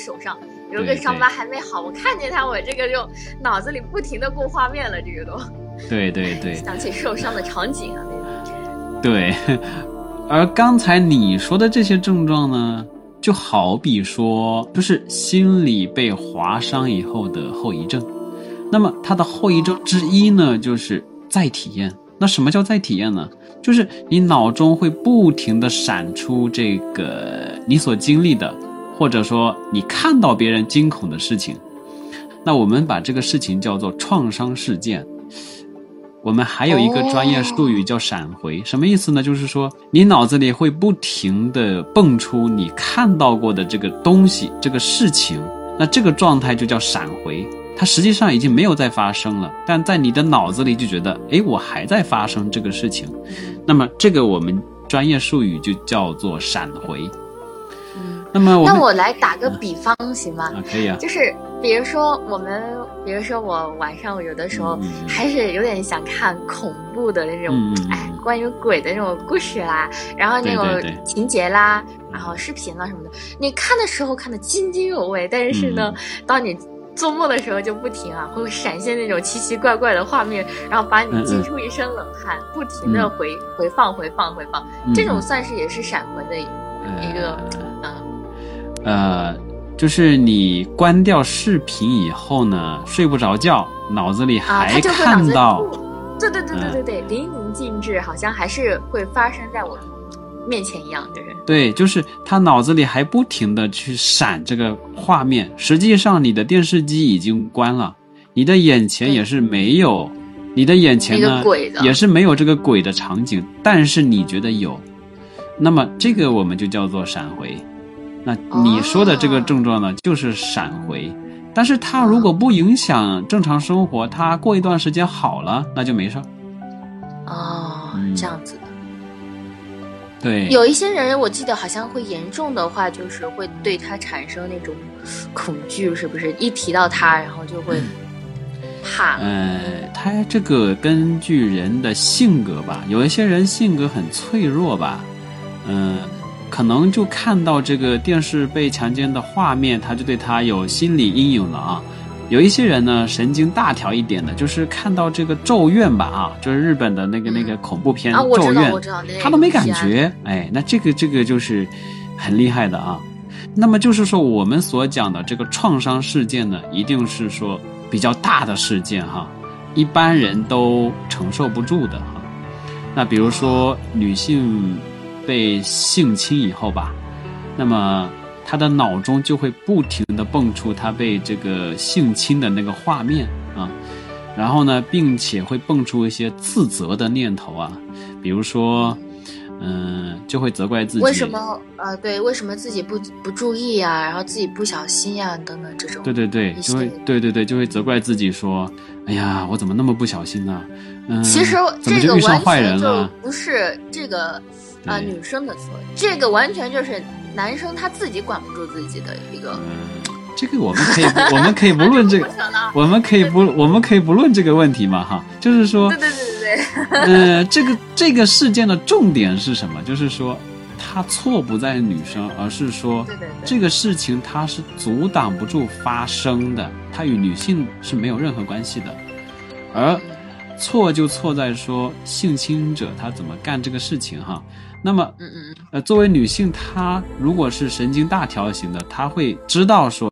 手上有一个伤疤还没好，我看见他，我这个就脑子里不停的过画面了，这个都。对对对。想起受伤的场景啊，那个。对，而刚才你说的这些症状呢，就好比说，就是心理被划伤以后的后遗症。那么它的后遗症之一呢，就是再体验。那什么叫再体验呢？就是你脑中会不停的闪出这个你所经历的，或者说你看到别人惊恐的事情。那我们把这个事情叫做创伤事件。我们还有一个专业术语叫闪回，什么意思呢？就是说你脑子里会不停的蹦出你看到过的这个东西、这个事情，那这个状态就叫闪回。它实际上已经没有再发生了，但在你的脑子里就觉得，哎，我还在发生这个事情。那么这个我们专业术语就叫做闪回。嗯，那么那我来打个比方行吗？啊，可以啊。就是比如说我们，比如说我晚上有的时候还是有点想看恐怖的那种，哎，关于鬼的那种故事啦，然后那种情节啦，然后视频啦什么的，你看的时候看得津津有味，但是呢，当你做梦的时候就不停啊，会闪现那种奇奇怪怪的画面，然后把你惊出一身冷汗，不停的回回放回放回放，这种算是也是闪魂的一个，嗯，呃，就是你关掉视频以后呢，睡不着觉，脑子里还看到，对对对对对对，淋漓尽致，好像还是会发生在我。面前一样，就是对，就是他脑子里还不停的去闪这个画面。实际上，你的电视机已经关了，你的眼前也是没有，你的眼前呢也是没有这个鬼的场景，但是你觉得有，那么这个我们就叫做闪回。那你说的这个症状呢，就是闪回，但是它如果不影响正常生活，它过一段时间好了，那就没事儿。哦，这样子的。对，有一些人，我记得好像会严重的话，就是会对他产生那种恐惧，是不是？一提到他，然后就会怕。呃，他这个根据人的性格吧，有一些人性格很脆弱吧，嗯，可能就看到这个电视被强奸的画面，他就对他有心理阴影了啊。有一些人呢，神经大条一点的，就是看到这个《咒怨》吧，啊，就是日本的那个那个恐怖片《咒怨》，他都没感觉，哎，那这个这个就是很厉害的啊。那么就是说，我们所讲的这个创伤事件呢，一定是说比较大的事件哈，一般人都承受不住的哈。那比如说女性被性侵以后吧，那么。他的脑中就会不停的蹦出他被这个性侵的那个画面啊，然后呢，并且会蹦出一些自责的念头啊，比如说，嗯，就会责怪自己为什么呃，对，为什么自己不不注意啊，然后自己不小心呀，等等这种。对对对，就会对对对，就会责怪自己说，哎呀，我怎么那么不小心呢？嗯，其实这个完全就不是这个啊女生的错，这个完全就是。男生他自己管不住自己的一个，这个我们可以，我们可以不论这个，我们可以不，我们可以不论这个问题嘛，哈，就是说，对对对对对，呃，这个这个事件的重点是什么？就是说，他错不在女生，而是说，这个事情它是阻挡不住发生的，它与女性是没有任何关系的，而错就错在说性侵者他怎么干这个事情，哈。那么，嗯嗯呃，作为女性，她如果是神经大条型的，她会知道说